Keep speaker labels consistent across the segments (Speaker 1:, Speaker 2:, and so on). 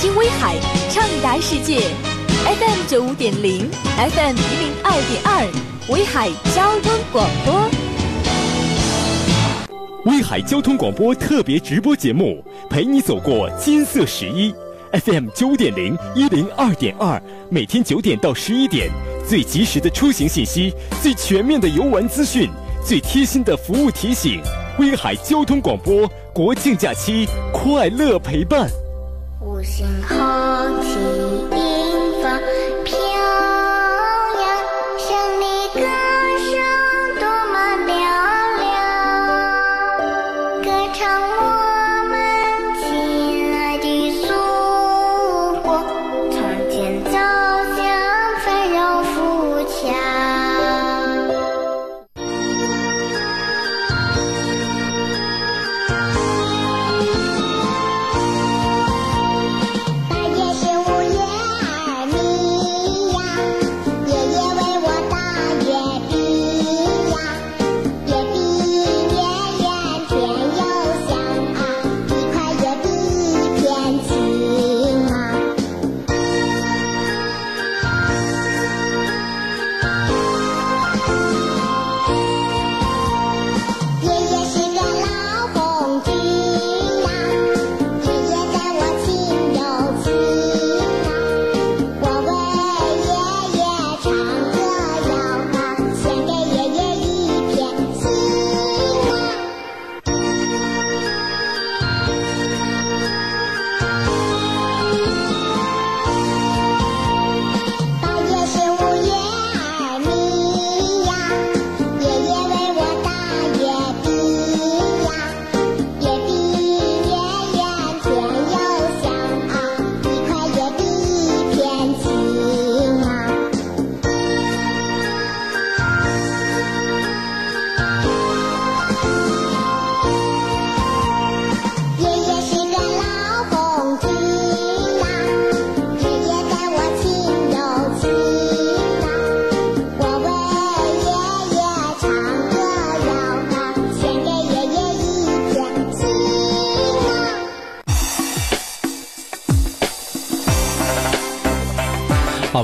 Speaker 1: 京威海，畅达世界，FM 九五点零，FM 一零二点二，威海交通广播。
Speaker 2: 威海交通广播特别直播节目，陪你走过金色十一，FM 九点零一零二点二，每天九点到十一点，最及时的出行信息，最全面的游玩资讯，最贴心的服务提醒。威海交通广播国庆假期快乐陪伴。
Speaker 3: 五星红旗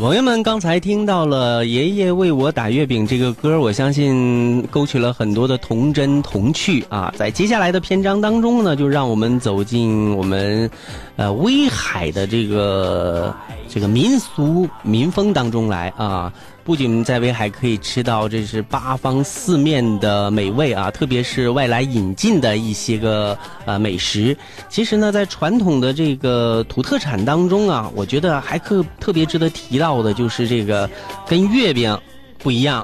Speaker 4: 朋友们，刚才听到了《爷爷为我打月饼》这个歌，我相信勾起了很多的童真童趣啊。在接下来的篇章当中呢，就让我们走进我们呃威海的这个这个民俗民风当中来啊。不仅在威海可以吃到这是八方四面的美味啊，特别是外来引进的一些个呃美食。其实呢，在传统的这个土特产当中啊，我觉得还特特别值得提到的就是这个跟月饼不一样，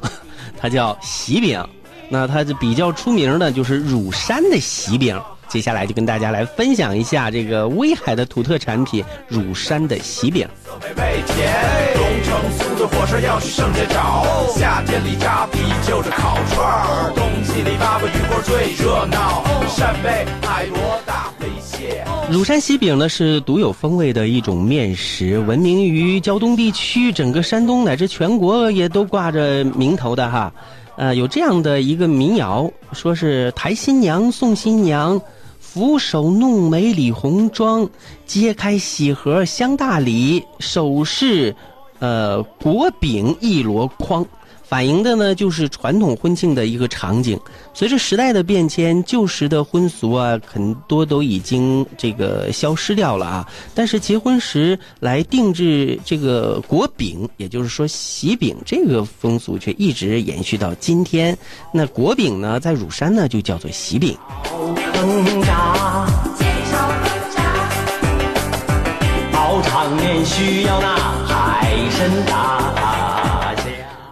Speaker 4: 它叫喜饼。那它这比较出名的就是乳山的喜饼。接下来就跟大家来分享一下这个威海的土特产品乳山的喜饼。
Speaker 5: 东城酥的火烧要去上街找，夏天里扎啤酒着烤串儿，冬季里八卦鱼锅最热闹，扇贝、海螺、大飞蟹。
Speaker 4: 乳山喜饼呢是独有风味的一种面食，闻名于胶东地区，整个山东乃至全国也都挂着名头的哈。呃，有这样的一个民谣，说是抬新娘送新娘，扶手弄眉理红妆，揭开喜盒香大礼，首饰，呃，果饼一箩筐。反映的呢，就是传统婚庆的一个场景。随着时代的变迁，旧时的婚俗啊，很多都已经这个消失掉了啊。但是结婚时来定制这个果饼，也就是说喜饼这个风俗，却一直延续到今天。那果饼呢，在乳山呢就叫做喜饼。
Speaker 6: 烹炸，熬长年需要那海参大。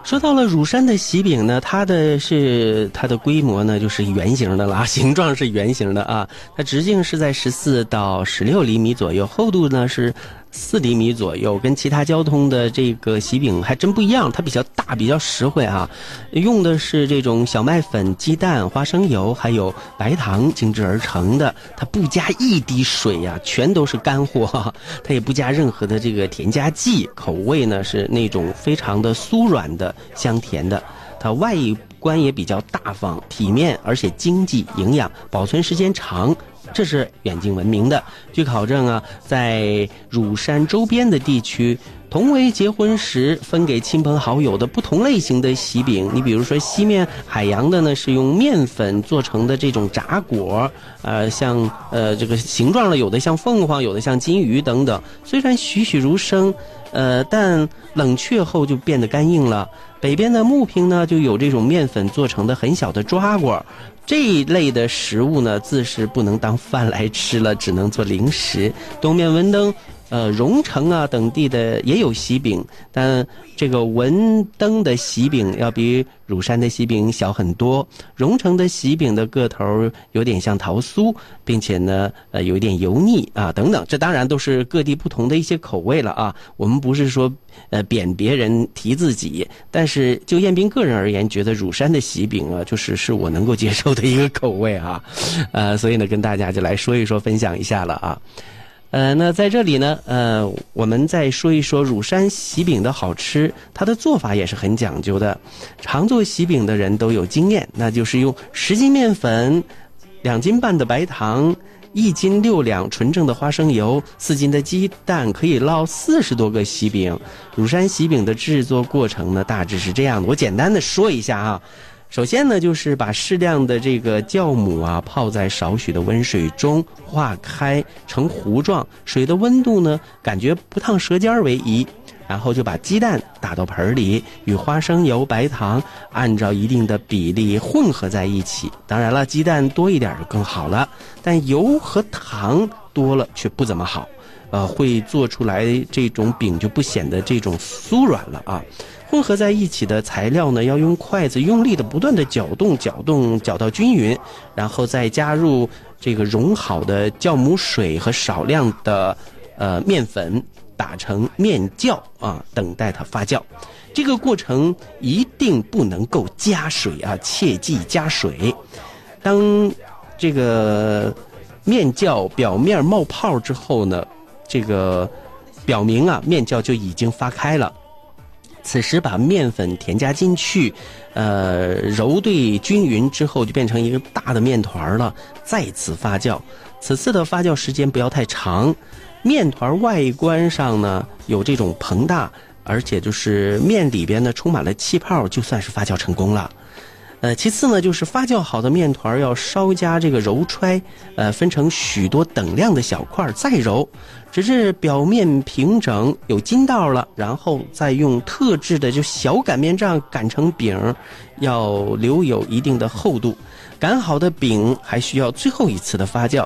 Speaker 4: 说到了乳山的喜饼呢，它的是它的规模呢就是圆形的了，形状是圆形的啊，它直径是在十四到十六厘米左右，厚度呢是四厘米左右，跟其他交通的这个喜饼还真不一样，它比较大，比较实惠啊，用的是这种小麦粉、鸡蛋、花生油还有白糖精制而成的，它不加一滴水呀、全都是干货，它也不加任何的这个添加剂，口味呢是那种非常的酥软的、香甜的，它外观也比较大方、体面，而且经济、营养，保存时间长。这是远近闻名的。据考证啊，在乳山周边的地区，同为结婚时分给亲朋好友的不同类型的喜饼。你比如说西面海洋的呢，是用面粉做成的这种炸果，呃，像呃这个形状了，有的像凤凰，有的像金鱼等等。虽然栩栩如生，呃，但冷却后就变得干硬了。北边的木平呢，就有这种面粉做成的很小的抓果，这一类的食物呢，自是不能当饭来吃了，只能做零食。东面文登。呃，荣城啊等地的也有喜饼，但这个文登的喜饼要比乳山的喜饼小很多。荣城的喜饼的个头有点像桃酥，并且呢，呃，有一点油腻啊，等等。这当然都是各地不同的一些口味了啊。我们不是说呃贬别人提自己，但是就彦斌个人而言，觉得乳山的喜饼啊，就是是我能够接受的一个口味啊。呃，所以呢，跟大家就来说一说，分享一下了啊。呃，那在这里呢，呃，我们再说一说乳山喜饼的好吃，它的做法也是很讲究的。常做喜饼的人都有经验，那就是用十斤面粉、两斤半的白糖、一斤六两纯正的花生油、四斤的鸡蛋，可以烙四十多个喜饼。乳山喜饼的制作过程呢，大致是这样的，我简单的说一下啊。首先呢，就是把适量的这个酵母啊泡在少许的温水中化开成糊状，水的温度呢感觉不烫舌尖为宜。然后就把鸡蛋打到盆里，与花生油、白糖按照一定的比例混合在一起。当然了，鸡蛋多一点就更好了，但油和糖多了却不怎么好，呃，会做出来这种饼就不显得这种酥软了啊。混合在一起的材料呢，要用筷子用力的不断的搅动、搅动、搅到均匀，然后再加入这个融好的酵母水和少量的呃面粉，打成面酵啊，等待它发酵。这个过程一定不能够加水啊，切忌加水。当这个面酵表面冒泡之后呢，这个表明啊面酵就已经发开了。此时把面粉添加进去，呃，揉对均匀之后，就变成一个大的面团了。再次发酵，此次的发酵时间不要太长。面团外观上呢有这种膨大，而且就是面里边呢充满了气泡，就算是发酵成功了。呃，其次呢，就是发酵好的面团要稍加这个揉揣，呃，分成许多等量的小块再揉，直至表面平整有筋道了，然后再用特制的就小擀面杖擀成饼，要留有一定的厚度。擀好的饼还需要最后一次的发酵，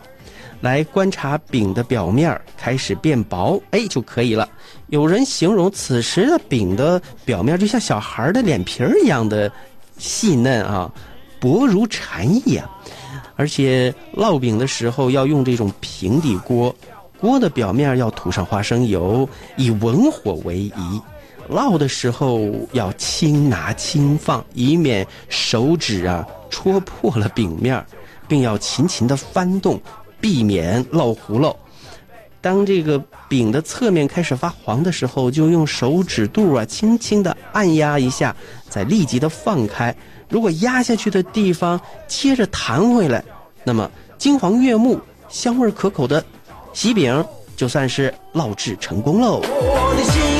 Speaker 4: 来观察饼的表面开始变薄，哎就可以了。有人形容此时的饼的表面就像小孩的脸皮儿一样的。细嫩啊，薄如蝉翼啊，而且烙饼的时候要用这种平底锅，锅的表面要涂上花生油，以文火为宜。烙的时候要轻拿轻放，以免手指啊戳破了饼面，并要勤勤的翻动，避免烙糊了。当这个饼的侧面开始发黄的时候，就用手指肚啊轻轻的按压一下，再立即的放开。如果压下去的地方接着弹回来，那么金黄悦目、香味可口的喜饼就算是烙制成功喽。
Speaker 6: 我的
Speaker 4: 心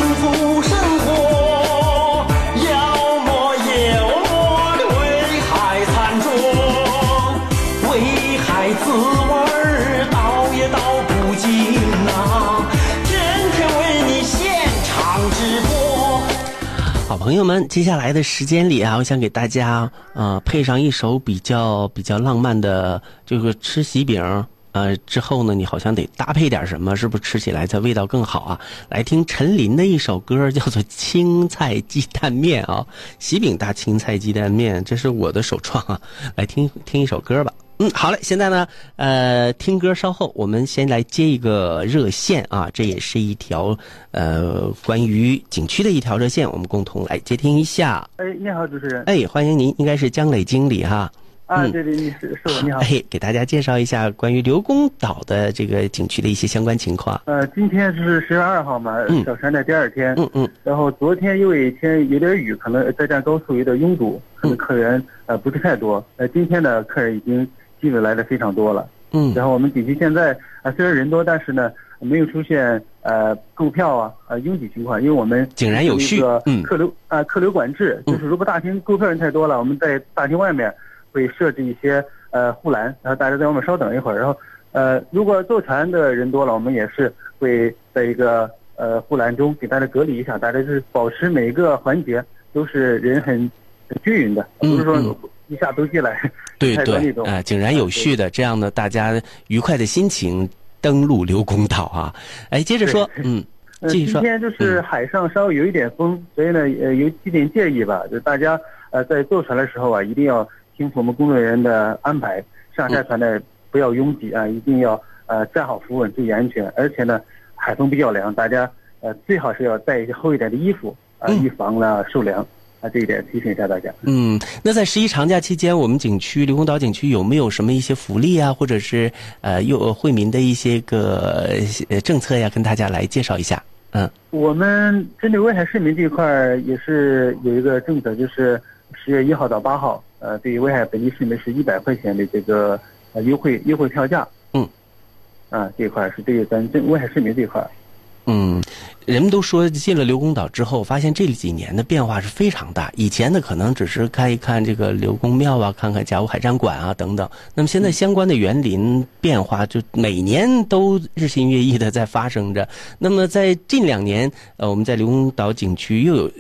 Speaker 4: 朋友们，接下来的时间里啊，我想给大家呃配上一首比较比较浪漫的这个吃喜饼。呃，之后呢，你好像得搭配点什么，是不是吃起来才味道更好啊？来听陈琳的一首歌，叫做《青菜鸡蛋面》啊，喜饼搭青菜鸡蛋面，这是我的首创啊！来听听一首歌吧。嗯，好嘞，现在呢，呃，听歌稍后，我们先来接一个热线啊，这也是一条呃关于景区的一条热线，我们共同来接听一下。
Speaker 7: 哎，你好，主持人。
Speaker 4: 哎，欢迎您，应该是江磊经理哈。
Speaker 7: 啊，
Speaker 4: 嗯
Speaker 7: 对对，你是是我，你好。
Speaker 4: 哎，给大家介绍一下关于刘公岛的这个景区的一些相关情况。
Speaker 7: 呃，今天是十月二号嘛，
Speaker 4: 嗯
Speaker 7: 小山的第二天。
Speaker 4: 嗯嗯
Speaker 7: 然后昨天因为天有点雨，可能在站高速有点拥堵，可能客人呃不是太多。呃，今天呢客人已经基本来的非常多了。
Speaker 4: 嗯。
Speaker 7: 然后我们景区现在啊、虽然人多，但是呢没有出现呃购票啊呃拥挤情况，因为我们
Speaker 4: 井然有序嗯。
Speaker 7: 客流啊、客流管制，
Speaker 4: 嗯
Speaker 7: 就是如果大厅购票人太多了，我们在大厅外面会设置一些呃护栏，然后大家在外面稍等一会儿，然后呃如果坐船的人多了，我们也是会在一个呃护栏中给大家隔离一下，大家就是保持每一个环节都是人很很均匀的，
Speaker 4: 嗯
Speaker 7: 不是说
Speaker 4: 嗯
Speaker 7: 一下都进来。
Speaker 4: 对对啊，井然有序的，这样呢大家愉快的心情登陆刘公岛啊。哎，接着说，嗯，
Speaker 7: 呃，
Speaker 4: 继续说
Speaker 7: 今天就是海上稍微有一点风，所以呢，呃，有几点建议吧，就大家呃在坐船的时候啊，一定要听从我们工作人员的安排，上下船呢不要拥挤啊，一定要呃站好扶稳，注意安全。而且呢，海风比较凉，大家呃最好是要带一些厚一点的衣服啊，
Speaker 4: 嗯
Speaker 7: 预防呢受凉啊，这一点提醒一下大家。
Speaker 4: 嗯，那在十一长假期间，我们景区刘公岛景区有没有什么一些福利啊，或者是呃又惠民的一些个呃政策呀，跟大家来介绍一下？嗯
Speaker 7: 我们针对威海市民这一块儿也是有一个政策，就是十月一号到八号，呃，对于威海本地市民是一百块钱的这个呃优惠优惠票价。
Speaker 4: 嗯。
Speaker 7: 啊，这一块儿是对于咱这威海市民这一块儿。
Speaker 4: 嗯，人们都说进了刘公岛之后，发现这几年的变化是非常大。以前呢，可能只是看一看这个刘公庙啊，看看甲午海战馆啊等等。那么现在相关的园林变化，就每年都日新月异的在发生着。那么在近两年，呃，我们在刘公岛景区又有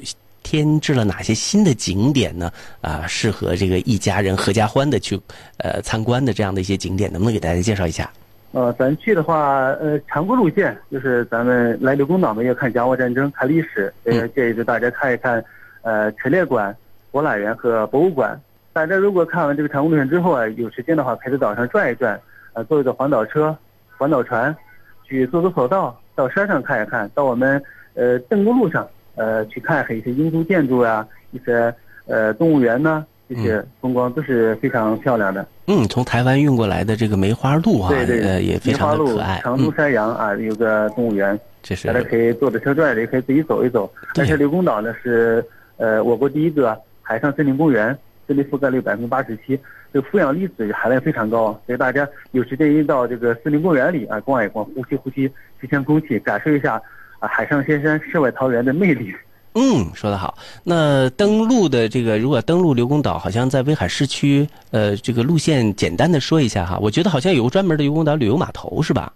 Speaker 4: 添置了哪些新的景点呢？啊、适合这个一家人合家欢的去呃参观的这样的一些景点，能不能给大家介绍一下？
Speaker 7: 呃，咱去的话，呃，常规路线就是咱们来刘公岛嘛，要看甲午战争，看历史，
Speaker 4: 嗯
Speaker 7: 呃，建议就大家看一看，呃，陈列馆、博览园和博物馆。大家如果看完这个常规路线之后啊，有时间的话，可以在岛上转一转，呃，坐一坐环岛车、环岛船，去坐坐索道，到山上看一看，到我们呃邓公路上，呃，去看看一些英租建筑呀、一些呃动物园呐、这些风光都是非常漂亮的。
Speaker 4: 嗯，从台湾运过来的这个梅花鹿啊，
Speaker 7: 对对，
Speaker 4: 呃，也非常的可爱。
Speaker 7: 长途
Speaker 4: 嗯，
Speaker 7: 山羊啊，有个动物园，
Speaker 4: 这是
Speaker 7: 大家可以坐着车转，也可以自己走一走。
Speaker 4: 对
Speaker 7: 而且刘公岛呢是呃我国第一个海上森林公园，森林覆盖率百分之八十七，这个负氧离子含量非常高，所以大家有时间一到这个森林公园里啊逛一逛，呼吸呼吸新鲜空气，感受一下啊海上仙山、世外桃源的魅力。
Speaker 4: 嗯，说得好。那登陆的这个，如果登陆刘公岛，好像在威海市区，呃，这个路线简单的说一下哈。我觉得好像有个专门的刘公岛旅游码头是吧？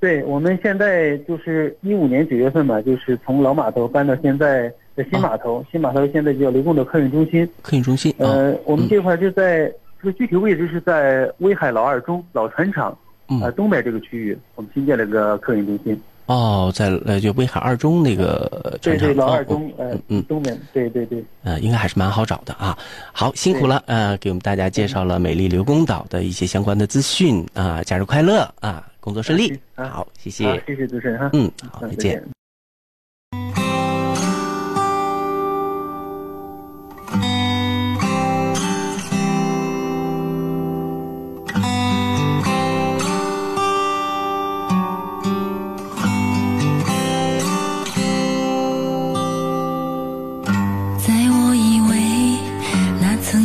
Speaker 7: 对，我们现在就是一五年九月份吧，就是从老码头搬到现在的新码头，新码头现在叫刘公岛客运中心。
Speaker 4: 客运中心啊，
Speaker 7: 呃，我们这块就在这个具体位置是在威海老二中老船厂
Speaker 4: 嗯
Speaker 7: 呃东北这个区域，我们新建了个客运中心。
Speaker 4: 哦，在呃就威海二中那个船厂，
Speaker 7: 对对，老
Speaker 4: 哦
Speaker 7: 二中呃
Speaker 4: 嗯嗯
Speaker 7: 东边，对对对。
Speaker 4: 呃，应该还是蛮好找的啊。好，辛苦了，呃，给我们大家介绍了美丽刘公岛的一些相关的资讯啊，假日快乐啊，工作顺利。
Speaker 7: 啊
Speaker 4: 好，谢
Speaker 7: 好
Speaker 4: 谢，，
Speaker 7: 谢谢主持人哈。
Speaker 4: 嗯，好，
Speaker 7: 嗯
Speaker 4: 再见。。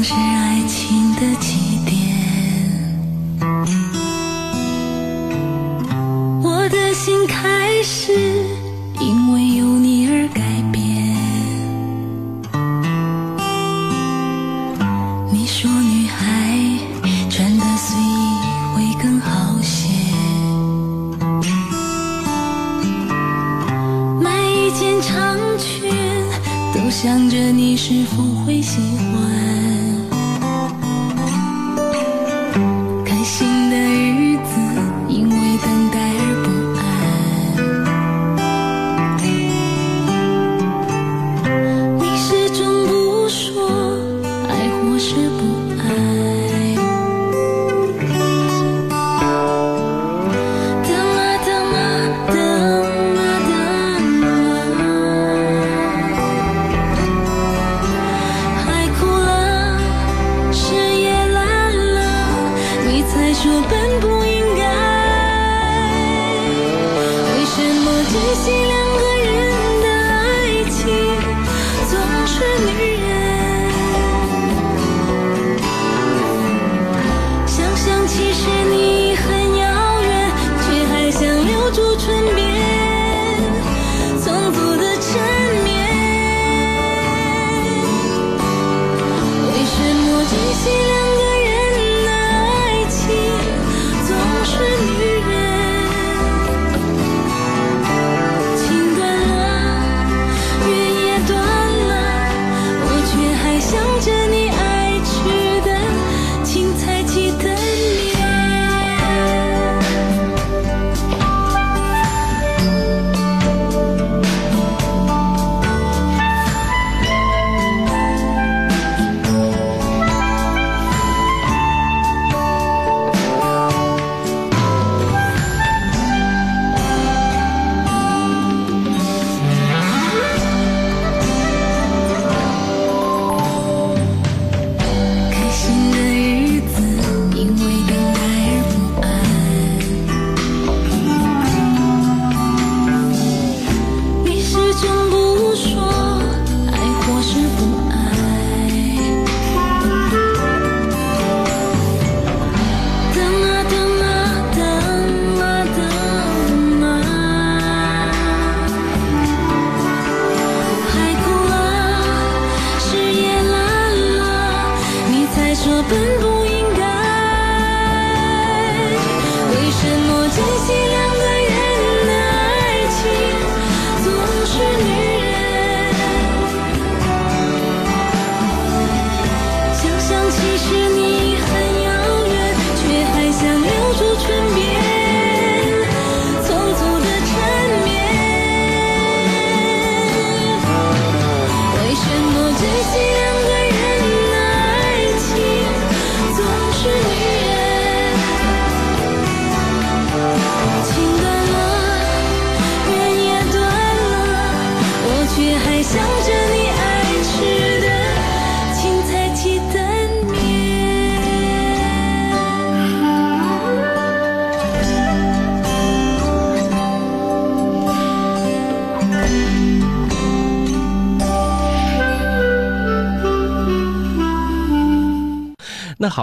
Speaker 8: 是爱情的起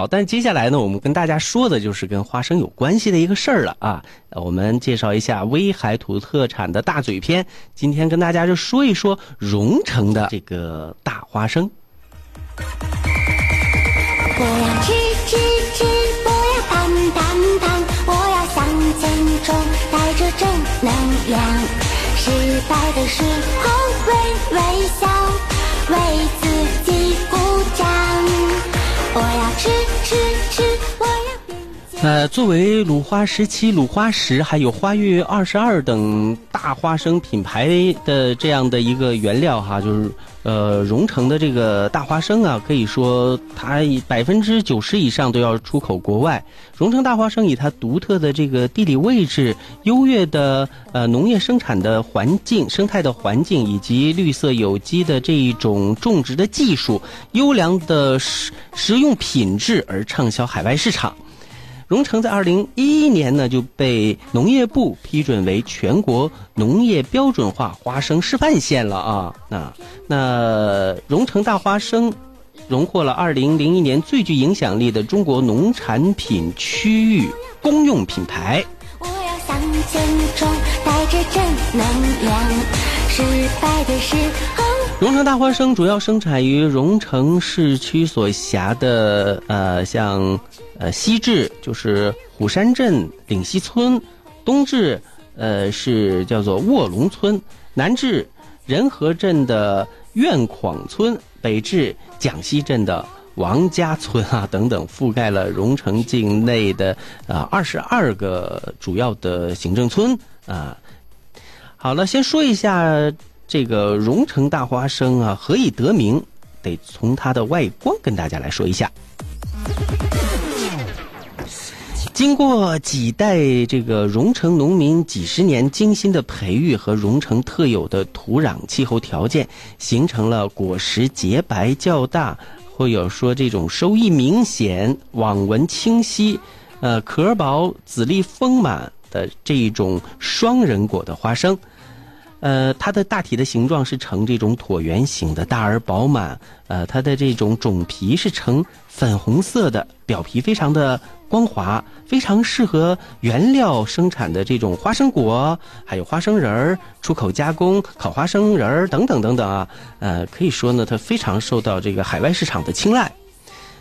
Speaker 4: 但接下来呢，我们跟大家说的就是跟花生有关系的一个事儿了啊。我们介绍一下威海土特产的大嘴篇，今天跟大家就说一说荣城的这个大花生。
Speaker 3: 我要吃吃吃，不要胖胖胖，我要向前冲，带着正能量。失败的时候微微笑，为吃吃，
Speaker 4: 呃，作为鲁花十七、鲁花十还有花月二十二等大花生品牌的这样的一个原料哈，就是呃荣成的这个大花生啊，可以说它百分之九十以上都要出口国外。荣成大花生以它独特的这个地理位置、优越的呃农业生产的环境、生态的环境，以及绿色有机的这一种种植的技术、优良的食食用品质而畅销海外市场。荣成在二零一一年呢就被农业部批准为全国农业标准化花生示范县了啊。那那荣成大花生荣获了二零零一年最具影响力的中国农产品区域公用品牌。
Speaker 3: 我要向前冲，带着正能量。失败的时候。
Speaker 4: 荣成大花生主要生产于荣城市区所辖的呃，像呃西至就是虎山镇岭西村，东至呃是叫做卧龙村，南至仁和镇的苑匡村，北至蒋溪镇的王家村啊等等，覆盖了荣城境内的啊二十二个主要的行政村啊。好了，先说一下这个荣城大花生啊，何以得名？得从它的外观跟大家来说一下。经过几代这个荣城农民几十年精心的培育和荣城特有的土壤气候条件，形成了果实洁白较大，或有说这种收益明显、网纹清晰，呃壳薄、籽粒丰满的这一种双人果的花生。呃，它的大体的形状是呈这种椭圆形的，大而饱满。呃，它的这种种皮是呈粉红色的，表皮非常的光滑，非常适合原料生产的这种花生果，还有花生仁儿、出口加工、烤花生仁儿等等等等啊。呃，可以说呢，它非常受到这个海外市场的青睐。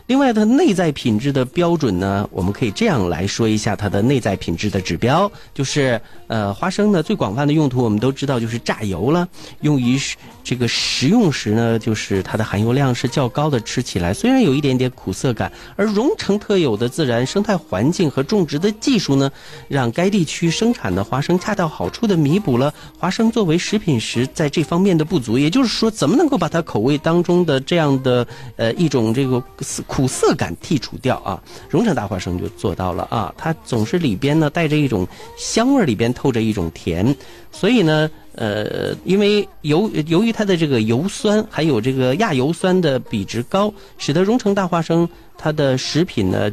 Speaker 4: 另外，它内在品质的标准呢，我们可以这样来说一下它的内在品质的指标，就是呃，花生呢最广泛的用途我们都知道就是榨油了，用于这个食用时呢，就是它的含油量是较高的，吃起来虽然有一点点苦涩感，而荣城特有的自然生态环境和种植的技术呢，让该地区生产的花生恰到好处的弥补了花生作为食品时在这方面的不足。也就是说，怎么能够把它口味当中的这样的呃一种这个苦苦涩感剔除掉啊？荣成大花生就做到了啊，它总是里边呢带着一种香味儿，里边透着一种甜，所以呢。呃，因为由由于它的这个油酸还有这个亚油酸的比值高，使得荣成大花生它的食品呢，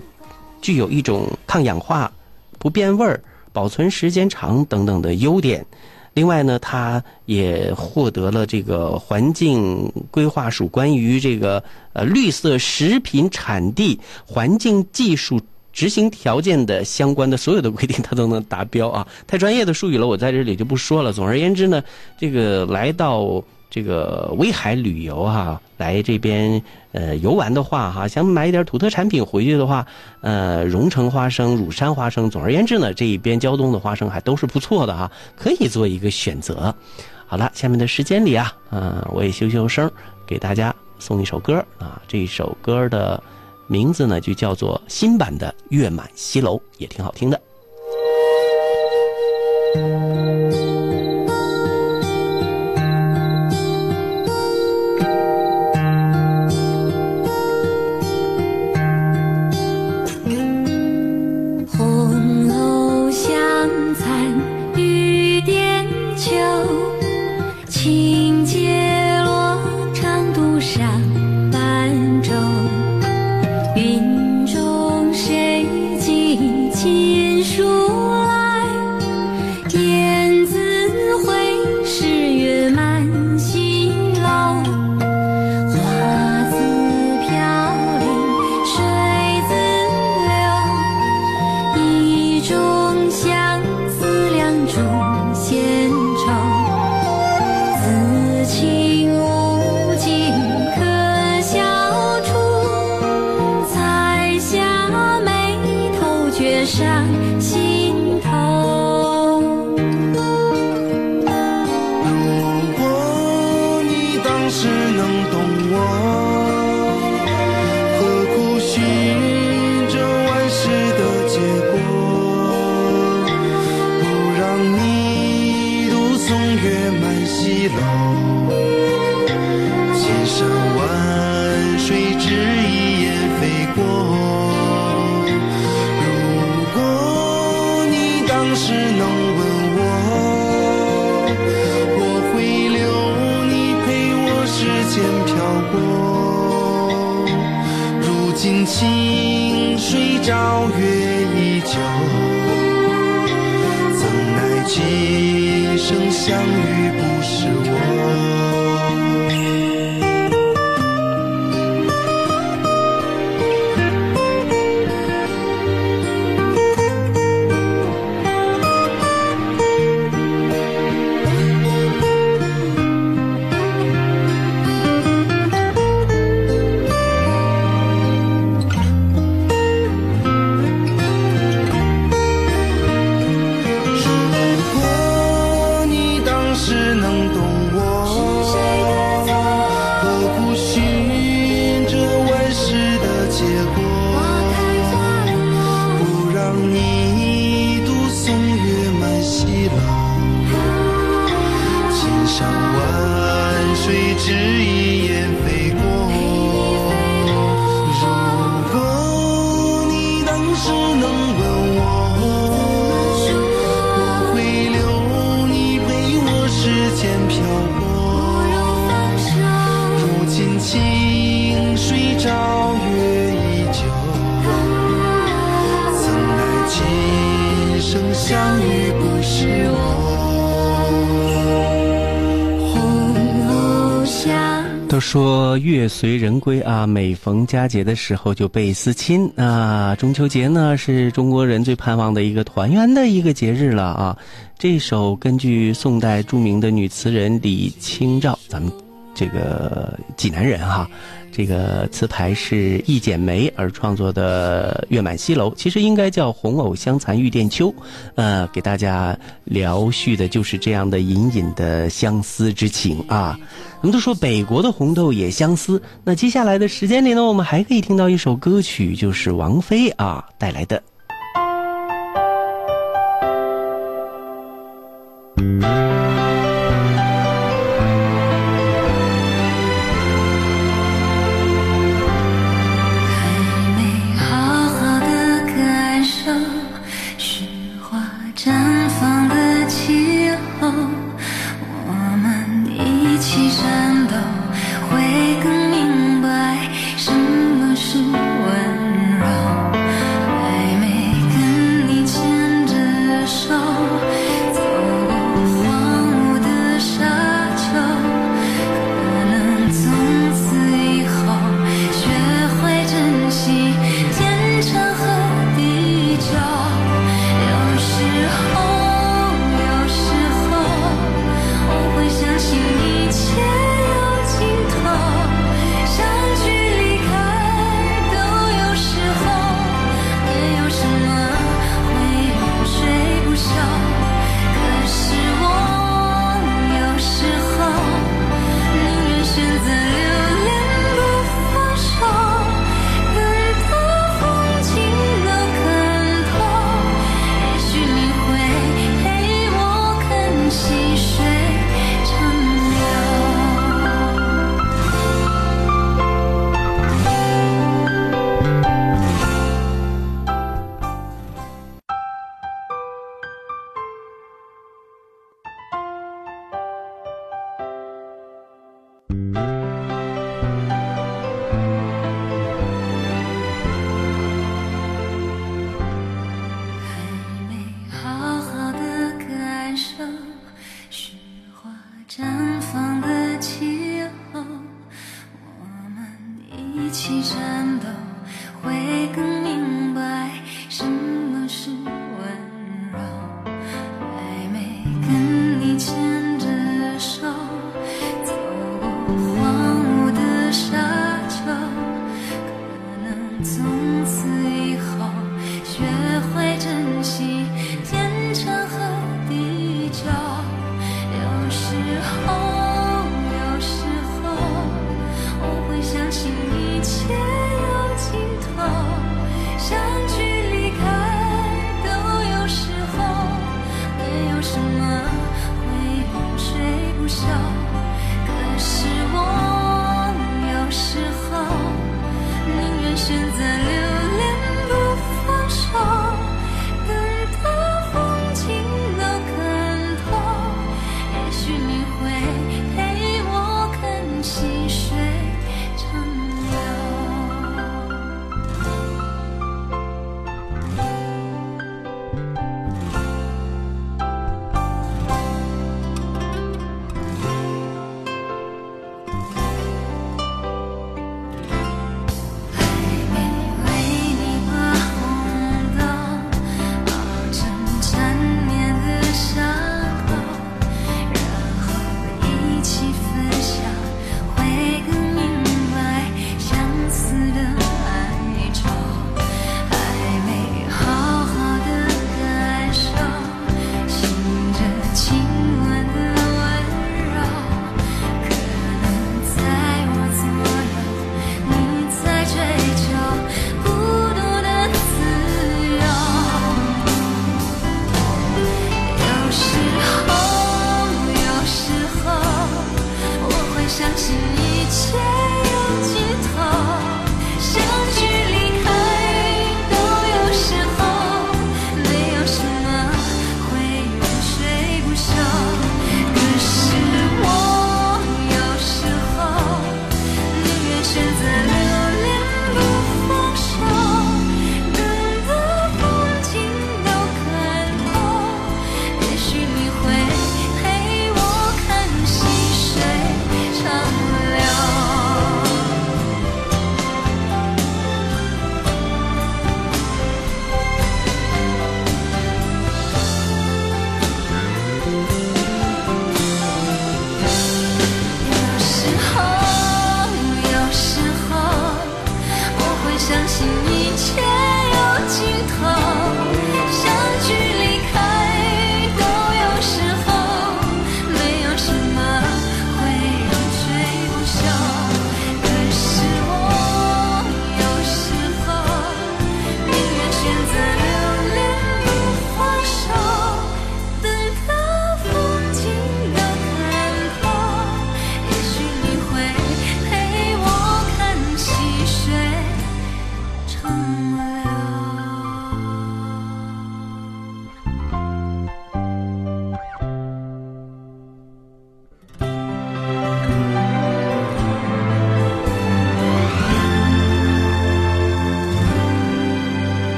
Speaker 4: 具有一种抗氧化、不变味儿、保存时间长等等的优点。另外呢，他也获得了这个环境规划署关于这个呃绿色食品产地环境技术。执行条件的相关的所有的规定，他都能达标啊！太专业的术语了，我在这里就不说了。总而言之呢，这个来到这个威海旅游哈、来这边呃游玩的话哈，想买一点土特产品回去的话，呃，荣城花生、乳山花生，总而言之呢，这一边胶东的花生还都是不错的哈，可以做一个选择。好了，下面的时间里啊，嗯、我也修修声，给大家送一首歌啊，这一首歌的。名字呢就叫做新版的《月满西楼》，也挺好听的。
Speaker 9: 如今清水照月依旧。怎奈今生相遇不是我。
Speaker 4: 随人归啊，每逢佳节的时候就倍思亲啊。中秋节呢是中国人最盼望的一个团圆的一个节日了啊。这首根据宋代著名的女词人李清照，咱们这个济南人哈，这个词牌是一剪梅而创作的《月满西楼》，其实应该叫《红藕香残玉簟秋》，呃，给大家聊叙的就是这样的隐隐的相思之情啊。我们都说北国的红豆也相思，那接下来的时间里呢，我们还可以听到一首歌曲，就是王菲啊带来的。
Speaker 9: 雪花绽